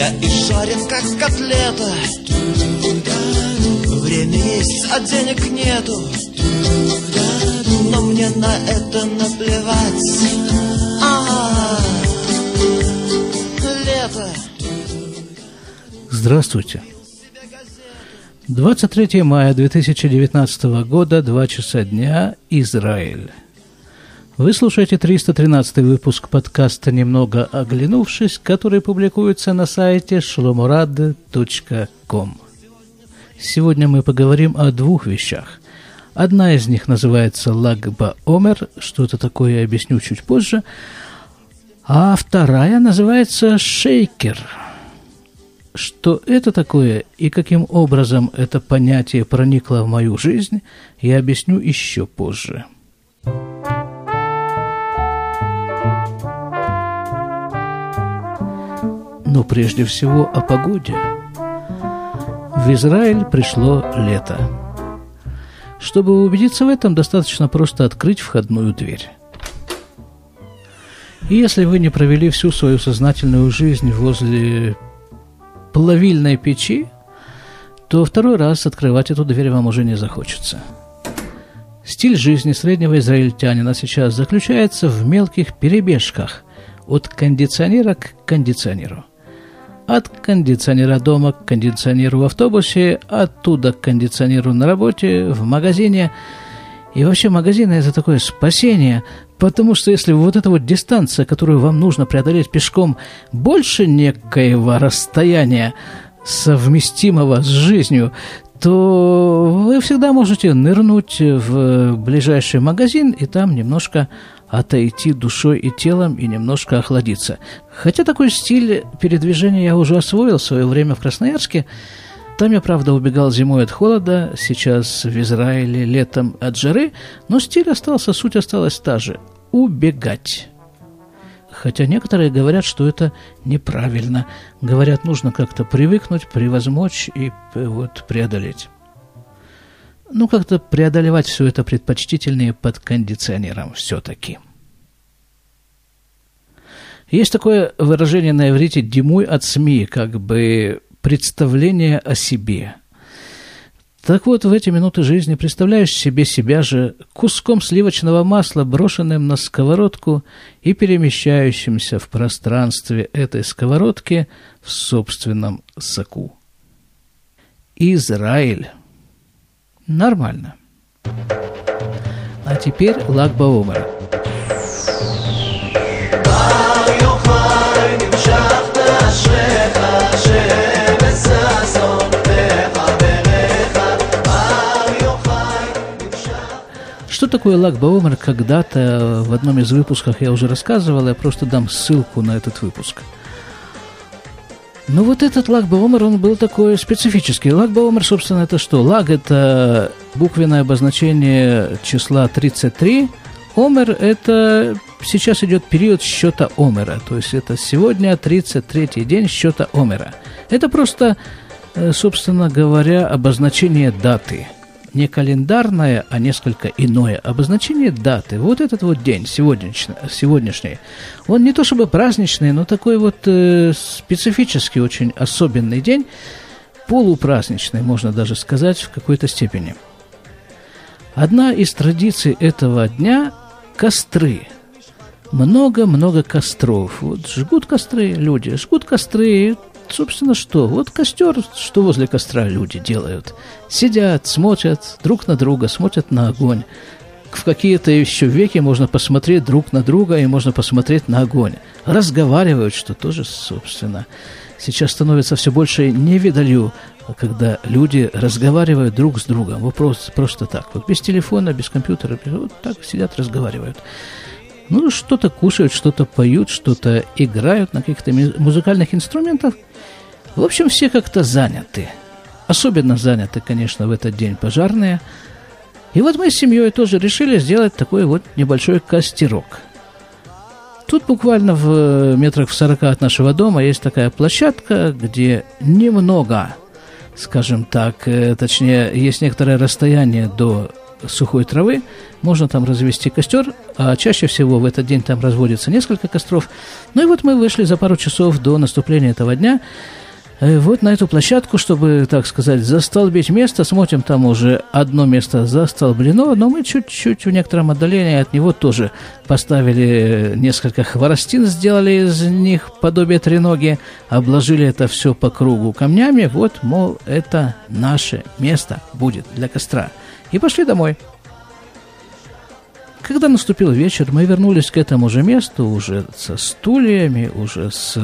Я и жарен, как котлета. Время есть, а денег нету. Но мне на это наплевать. А Лето. Здравствуйте. 23 мая 2019 года, 2 часа дня, Израиль. Вы слушаете 313 выпуск подкаста «Немного оглянувшись», который публикуется на сайте shlomorad.com. Сегодня мы поговорим о двух вещах. Одна из них называется «Лагба Омер», что это такое, я объясню чуть позже. А вторая называется «Шейкер». Что это такое и каким образом это понятие проникло в мою жизнь, я объясню еще позже. Но прежде всего о погоде. В Израиль пришло лето. Чтобы убедиться в этом, достаточно просто открыть входную дверь. И если вы не провели всю свою сознательную жизнь возле плавильной печи, то второй раз открывать эту дверь вам уже не захочется. Стиль жизни среднего израильтянина сейчас заключается в мелких перебежках от кондиционера к кондиционеру. От кондиционера дома к кондиционеру в автобусе, оттуда к кондиционеру на работе, в магазине. И вообще магазины – это такое спасение, потому что если вот эта вот дистанция, которую вам нужно преодолеть пешком, больше некоего расстояния, совместимого с жизнью, то вы всегда можете нырнуть в ближайший магазин и там немножко отойти душой и телом и немножко охладиться. Хотя такой стиль передвижения я уже освоил в свое время в Красноярске. Там я, правда, убегал зимой от холода, сейчас в Израиле летом от жары, но стиль остался, суть осталась та же – убегать. Хотя некоторые говорят, что это неправильно. Говорят, нужно как-то привыкнуть, превозмочь и э, вот преодолеть ну, как-то преодолевать все это предпочтительнее под кондиционером все-таки. Есть такое выражение на иврите «димуй от СМИ», как бы представление о себе. Так вот, в эти минуты жизни представляешь себе себя же куском сливочного масла, брошенным на сковородку и перемещающимся в пространстве этой сковородки в собственном соку. Израиль Нормально. А теперь Лагба. Что такое Лагба? Когда-то в одном из выпусков я уже рассказывал, я просто дам ссылку на этот выпуск – ну, вот этот лагбаумер, он был такой специфический. Лагбаумер, собственно, это что? Лаг – это буквенное обозначение числа 33. Омер – это сейчас идет период счета Омера. То есть это сегодня 33-й день счета Омера. Это просто, э, собственно говоря, обозначение даты – не календарное, а несколько иное обозначение даты. Вот этот вот день, сегодняшний, сегодняшний он не то чтобы праздничный, но такой вот э, специфический, очень особенный день, полупраздничный, можно даже сказать, в какой-то степени. Одна из традиций этого дня – костры. Много-много костров. Вот жгут костры люди, жгут костры, собственно, что? Вот костер, что возле костра люди делают. Сидят, смотрят друг на друга, смотрят на огонь. В какие-то еще веки можно посмотреть друг на друга и можно посмотреть на огонь. Разговаривают, что тоже, собственно, сейчас становится все больше невидалью, когда люди разговаривают друг с другом. Вот просто, просто так. Вот без телефона, без компьютера, вот так сидят, разговаривают. Ну, что-то кушают, что-то поют, что-то играют на каких-то музыкальных инструментах – в общем, все как-то заняты. Особенно заняты, конечно, в этот день пожарные. И вот мы с семьей тоже решили сделать такой вот небольшой костерок. Тут буквально в э, метрах в сорока от нашего дома есть такая площадка, где немного, скажем так, э, точнее, есть некоторое расстояние до сухой травы, можно там развести костер, а чаще всего в этот день там разводится несколько костров. Ну и вот мы вышли за пару часов до наступления этого дня, Э, вот на эту площадку, чтобы, так сказать, застолбить место. Смотрим, там уже одно место застолблено, но мы чуть-чуть в некотором отдалении от него тоже поставили несколько хворостин, сделали из них подобие треноги, обложили это все по кругу камнями. Вот, мол, это наше место будет для костра. И пошли домой. Когда наступил вечер, мы вернулись к этому же месту уже со стульями, уже с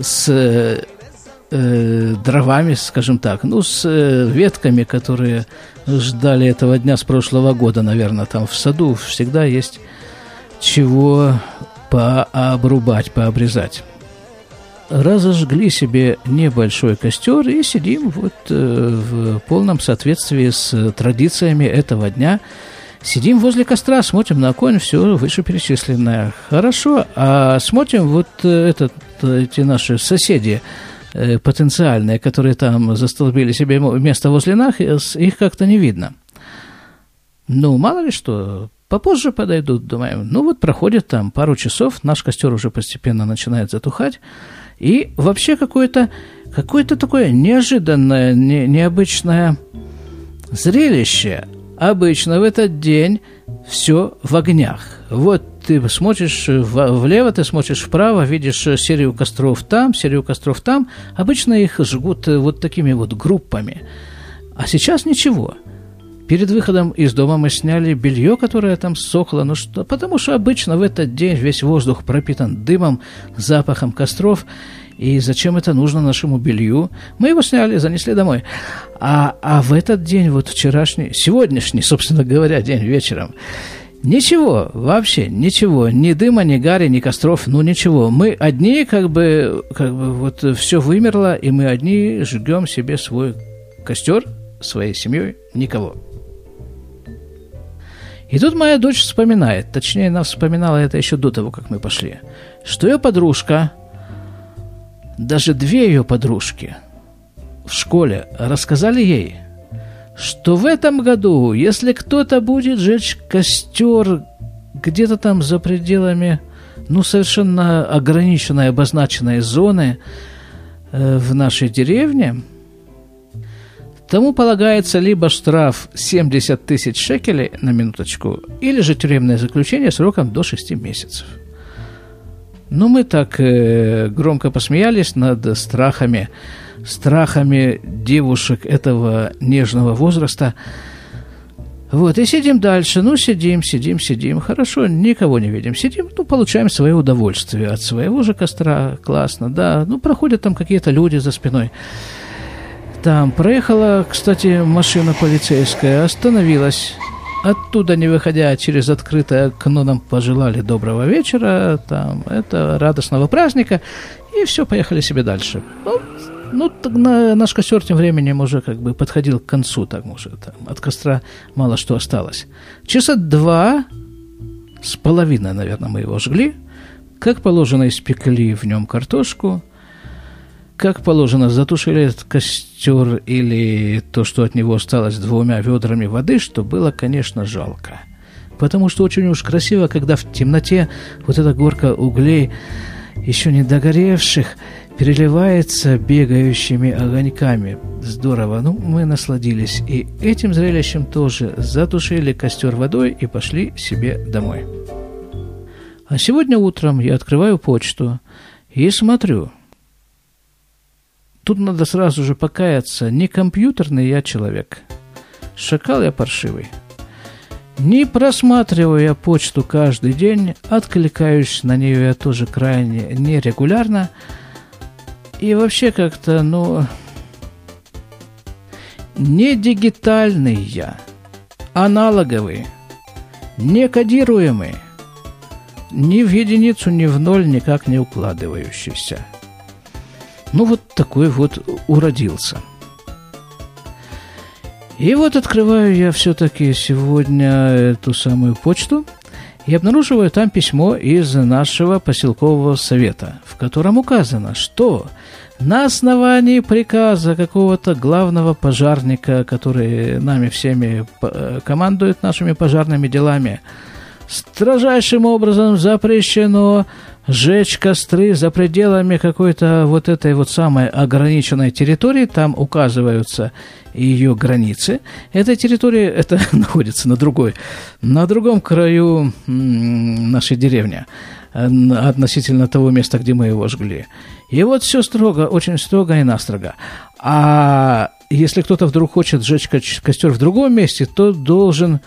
с э, дровами, скажем так, ну, с э, ветками, которые ждали этого дня с прошлого года, наверное, там в саду всегда есть чего пообрубать, пообрезать. Разожгли себе небольшой костер и сидим вот э, в полном соответствии с традициями этого дня. Сидим возле костра, смотрим на огонь, все вышеперечисленное. Хорошо, а смотрим вот э, этот, эти наши соседи – Э, потенциальные, которые там застолбили себе место возле нас, их как-то не видно. Ну, мало ли что, попозже подойдут, думаем. Ну, вот проходит там пару часов, наш костер уже постепенно начинает затухать, и вообще какое-то какое такое неожиданное, не, необычное зрелище. Обычно в этот день все в огнях. Вот ты смотришь влево, ты смотришь вправо, видишь серию костров там, серию костров там. Обычно их жгут э, вот такими вот группами. А сейчас ничего. Перед выходом из дома мы сняли белье, которое там сохло, ну что, потому что обычно в этот день весь воздух пропитан дымом, запахом костров, и зачем это нужно нашему белью? Мы его сняли, занесли домой. А, а в этот день, вот вчерашний, сегодняшний, собственно говоря, день вечером, Ничего, вообще ничего, ни дыма, ни гари, ни костров, ну ничего. Мы одни, как бы, как бы вот все вымерло, и мы одни жгем себе свой костер своей семьей, никого. И тут моя дочь вспоминает, точнее, она вспоминала это еще до того, как мы пошли, что ее подружка, даже две ее подружки в школе рассказали ей – что в этом году, если кто-то будет жечь костер где-то там за пределами, ну, совершенно ограниченной, обозначенной зоны э, в нашей деревне, тому полагается либо штраф 70 тысяч шекелей на минуточку, или же тюремное заключение сроком до 6 месяцев. Ну, мы так э, громко посмеялись над страхами страхами девушек этого нежного возраста. Вот, и сидим дальше. Ну, сидим, сидим, сидим. Хорошо, никого не видим. Сидим, ну, получаем свое удовольствие от своего же костра. Классно, да. Ну, проходят там какие-то люди за спиной. Там проехала, кстати, машина полицейская, остановилась. Оттуда, не выходя через открытое окно, нам пожелали доброго вечера, там, это радостного праздника, и все, поехали себе дальше. Ну, ну, на, наш костер тем временем уже как бы подходил к концу, так может, там, от костра мало что осталось. Часа два с половиной, наверное, мы его жгли. Как положено, испекли в нем картошку. Как положено, затушили этот костер или то, что от него осталось двумя ведрами воды, что было, конечно, жалко. Потому что очень уж красиво, когда в темноте вот эта горка углей, еще не догоревших, переливается бегающими огоньками. Здорово. Ну, мы насладились. И этим зрелищем тоже затушили костер водой и пошли себе домой. А сегодня утром я открываю почту и смотрю. Тут надо сразу же покаяться. Не компьютерный я человек. Шакал я паршивый. Не просматриваю я почту каждый день, откликаюсь на нее я тоже крайне нерегулярно – и вообще как-то, ну, не дигитальный я, аналоговый, не кодируемый, ни в единицу, ни в ноль никак не укладывающийся. Ну, вот такой вот уродился. И вот открываю я все-таки сегодня эту самую почту и обнаруживаю там письмо из нашего поселкового совета, в котором указано, что на основании приказа какого-то главного пожарника, который нами всеми э, командует нашими пожарными делами, строжайшим образом запрещено сжечь костры за пределами какой-то вот этой вот самой ограниченной территории, там указываются ее границы. Эта территория, это находится на другой, на другом краю нашей деревни, э, относительно того места, где мы его жгли. И вот все строго, очень строго и настрого. А если кто-то вдруг хочет сжечь костер в другом месте, то должен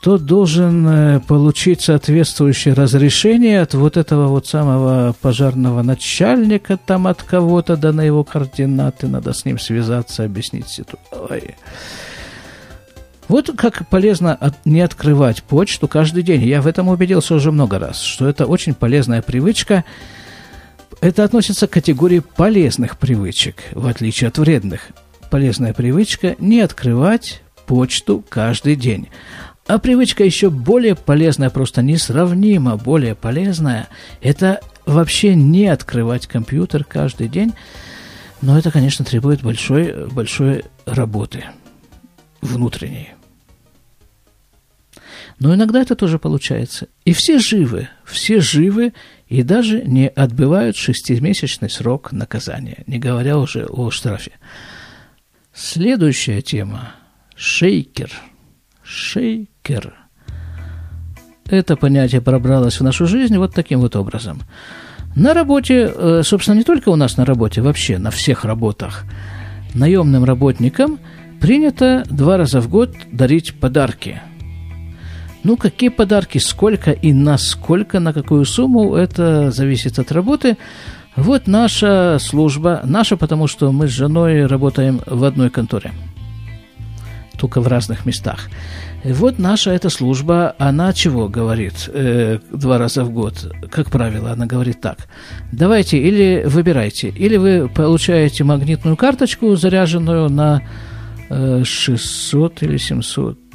тот должен э, получить соответствующее разрешение от вот этого вот самого пожарного начальника, там от кого-то, да на его координаты, надо с ним связаться, объяснить ситуацию. Вот как полезно не открывать почту каждый день. Я в этом убедился уже много раз, что это очень полезная привычка. Это относится к категории полезных привычек, в отличие от вредных. Полезная привычка не открывать почту каждый день. А привычка еще более полезная, просто несравнимо более полезная, это вообще не открывать компьютер каждый день. Но это, конечно, требует большой, большой работы внутренней. Но иногда это тоже получается. И все живы, все живы и даже не отбывают шестимесячный срок наказания, не говоря уже о штрафе. Следующая тема – шейкер. Шейкер Кер. Это понятие пробралось в нашу жизнь вот таким вот образом. На работе, э, собственно, не только у нас на работе, вообще на всех работах, наемным работникам принято два раза в год дарить подарки. Ну, какие подарки, сколько и насколько, на какую сумму, это зависит от работы. Вот наша служба, наша, потому что мы с женой работаем в одной конторе, только в разных местах. Вот наша эта служба, она чего говорит э, два раза в год? Как правило, она говорит так. Давайте или выбирайте, или вы получаете магнитную карточку, заряженную на э, 600 или 700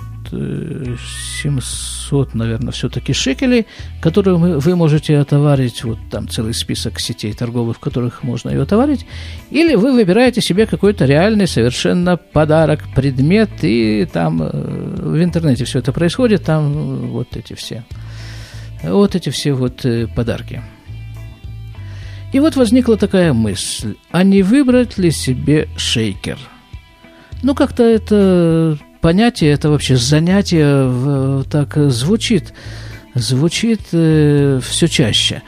700, наверное, все-таки шекелей, которые вы, можете отоварить, вот там целый список сетей торговых, в которых можно ее отоварить, или вы выбираете себе какой-то реальный совершенно подарок, предмет, и там э, в интернете все это происходит, там э, вот эти все, вот эти все вот э, подарки. И вот возникла такая мысль, а не выбрать ли себе шейкер? Ну, как-то это понятие, это вообще занятие так звучит, звучит э, все чаще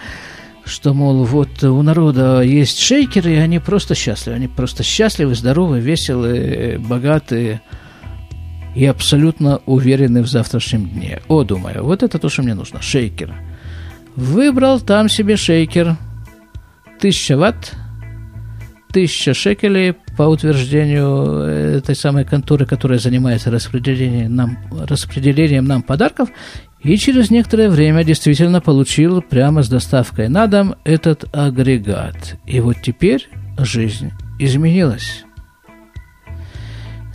что, мол, вот у народа есть шейкеры, и они просто счастливы. Они просто счастливы, здоровы, веселые, богатые и абсолютно уверены в завтрашнем дне. О, думаю, вот это то, что мне нужно. Шейкер. Выбрал там себе шейкер. Тысяча ватт, тысяча шекелей по утверждению этой самой конторы, которая занимается распределением нам, распределением нам подарков, и через некоторое время действительно получил прямо с доставкой на дом этот агрегат. И вот теперь жизнь изменилась.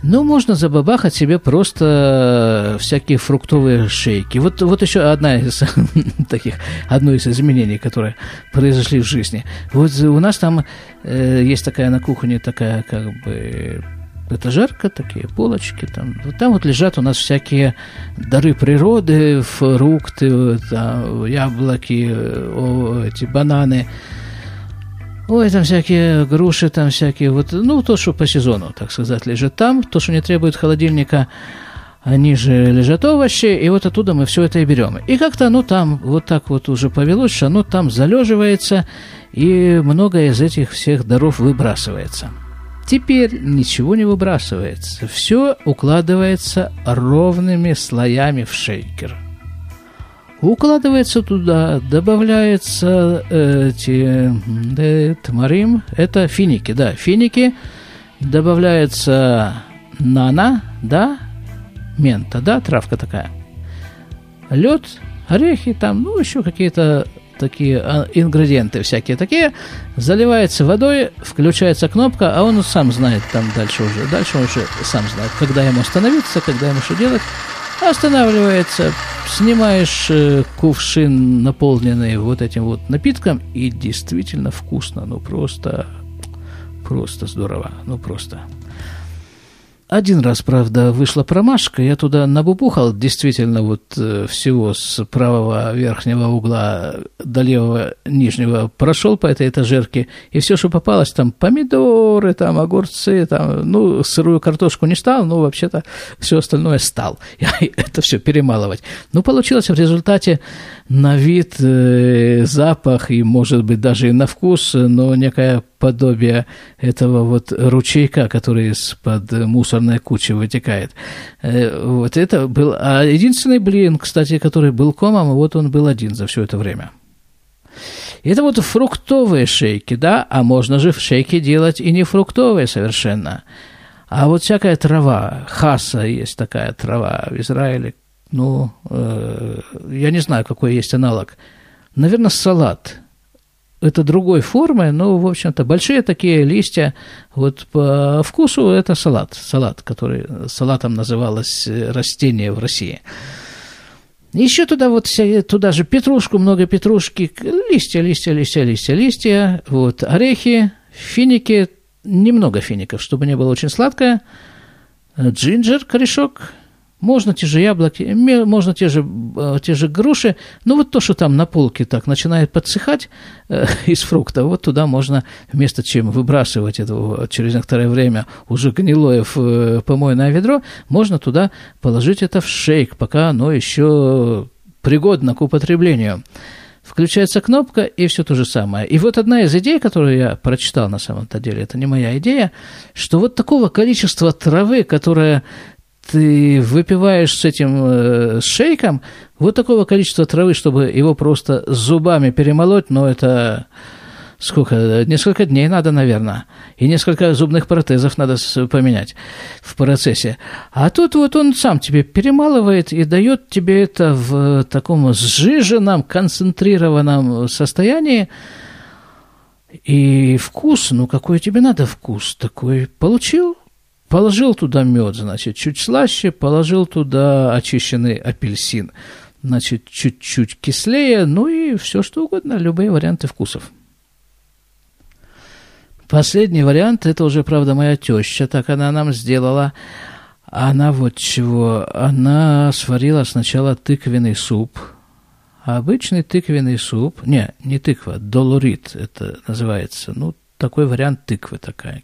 Ну, можно забабахать себе просто всякие фруктовые шейки. Вот, вот еще одна из таких, одно из изменений, которые произошли в жизни. Вот у нас там э, есть такая на кухне такая как бы этажерка, такие полочки, там, вот там вот лежат у нас всякие дары природы, фрукты, там, яблоки, эти бананы, Ой, там всякие груши, там всякие, вот, ну, то, что по сезону, так сказать, лежит там, то, что не требует холодильника, они же лежат овощи, и вот оттуда мы все это и берем. И как-то оно там вот так вот уже повелось, что оно там залеживается, и многое из этих всех даров выбрасывается. Теперь ничего не выбрасывается, все укладывается ровными слоями в шейкер – Укладывается туда, добавляется э, эти э, тамарим, это финики, да, финики, добавляется нана, да, мента, да, травка такая, лед, орехи там, ну, еще какие-то такие а, ингредиенты всякие такие, заливается водой, включается кнопка, а он сам знает там дальше уже, дальше он уже сам знает, когда ему остановиться, когда ему что делать, Останавливается, снимаешь э, кувшин, наполненный вот этим вот напитком, и действительно вкусно, ну просто, просто здорово, ну просто. Один раз, правда, вышла промашка, я туда набубухал действительно вот э, всего с правого верхнего угла до левого нижнего, прошел по этой этажерке, и все, что попалось, там помидоры, там огурцы, там, ну, сырую картошку не стал, но вообще-то все остальное стал. Я это все перемалывать. Ну, получилось в результате на вид, э, запах и, может быть, даже и на вкус, но некое подобие этого вот ручейка, который из-под мусорной кучи вытекает. Э, вот это был... А единственный блин, кстати, который был комом, вот он был один за все это время. Это вот фруктовые шейки, да, а можно же в шейке делать и не фруктовые совершенно. А вот всякая трава, хаса есть такая трава в Израиле, ну, э, я не знаю, какой есть аналог. Наверное, салат. Это другой формы, но, в общем-то, большие такие листья, вот по вкусу это салат, салат, который салатом называлось растение в России. Еще туда вот туда же петрушку, много петрушки, листья, листья, листья, листья, листья, вот орехи, финики, немного фиников, чтобы не было очень сладкое, джинджер, корешок, можно те же яблоки, можно те же, э, те же груши, но вот то, что там на полке так начинает подсыхать э, из фруктов, вот туда можно вместо чем выбрасывать это через некоторое время уже гнилое в э, помойное ведро, можно туда положить это в шейк, пока оно еще пригодно к употреблению. Включается кнопка, и все то же самое. И вот одна из идей, которую я прочитал на самом-то деле, это не моя идея, что вот такого количества травы, которая ты выпиваешь с этим э, шейком вот такого количества травы, чтобы его просто зубами перемолоть, но это сколько, несколько дней надо, наверное, и несколько зубных протезов надо поменять в процессе. А тут вот он сам тебе перемалывает и дает тебе это в таком сжиженном, концентрированном состоянии, и вкус, ну какой тебе надо вкус, такой получил, Положил туда мед, значит, чуть слаще, положил туда очищенный апельсин, значит, чуть-чуть кислее, ну и все что угодно, любые варианты вкусов. Последний вариант, это уже, правда, моя теща, так она нам сделала. Она вот чего, она сварила сначала тыквенный суп, обычный тыквенный суп, не, не тыква, долорит это называется, ну, такой вариант тыквы такая,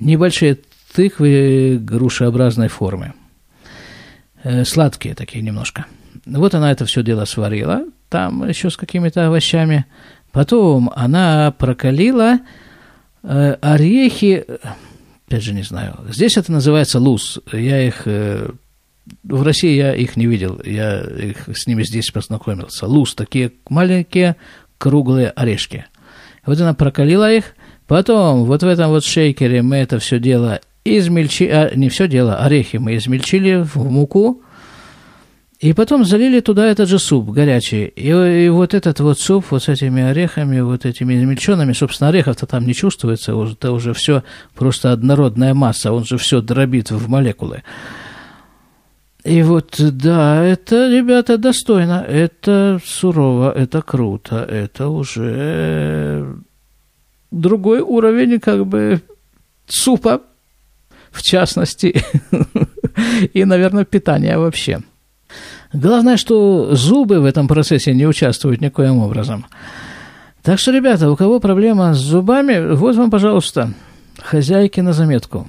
небольшие тыквы грушеобразной формы. Э, сладкие такие немножко. Вот она это все дело сварила, там еще с какими-то овощами. Потом она прокалила э, орехи, опять же не знаю, здесь это называется луз. Я их, э, в России я их не видел, я их, с ними здесь познакомился. Луз, такие маленькие круглые орешки. Вот она прокалила их, потом вот в этом вот шейкере мы это все дело измельчили, а, не все дело, орехи мы измельчили в муку, и потом залили туда этот же суп горячий. И, и вот этот вот суп вот с этими орехами, вот этими измельченными, собственно, орехов-то там не чувствуется, это уже все просто однородная масса, он же все дробит в молекулы. И вот, да, это, ребята, достойно, это сурово, это круто, это уже другой уровень, как бы, супа, в частности, и, наверное, питание вообще. Главное, что зубы в этом процессе не участвуют никоим образом. Так что, ребята, у кого проблема с зубами, вот вам, пожалуйста, хозяйки на заметку.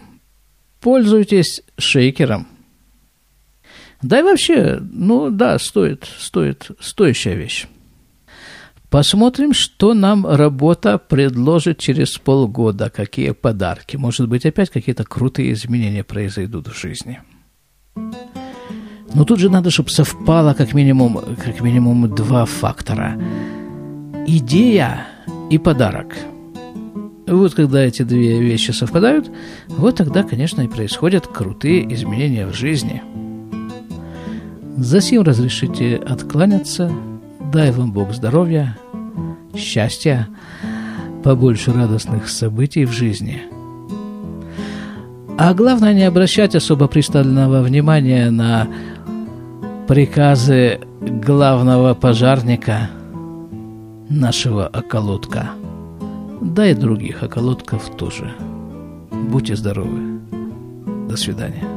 Пользуйтесь шейкером. Да и вообще, ну да, стоит, стоит, стоящая вещь. Посмотрим, что нам работа предложит через полгода, какие подарки. Может быть, опять какие-то крутые изменения произойдут в жизни. Но тут же надо, чтобы совпало как минимум, как минимум два фактора. Идея и подарок. Вот когда эти две вещи совпадают, вот тогда, конечно, и происходят крутые изменения в жизни. Засим разрешите откланяться – Дай вам Бог здоровья, счастья, побольше радостных событий в жизни. А главное, не обращать особо пристального внимания на приказы главного пожарника нашего околотка. Да и других околотков тоже. Будьте здоровы. До свидания.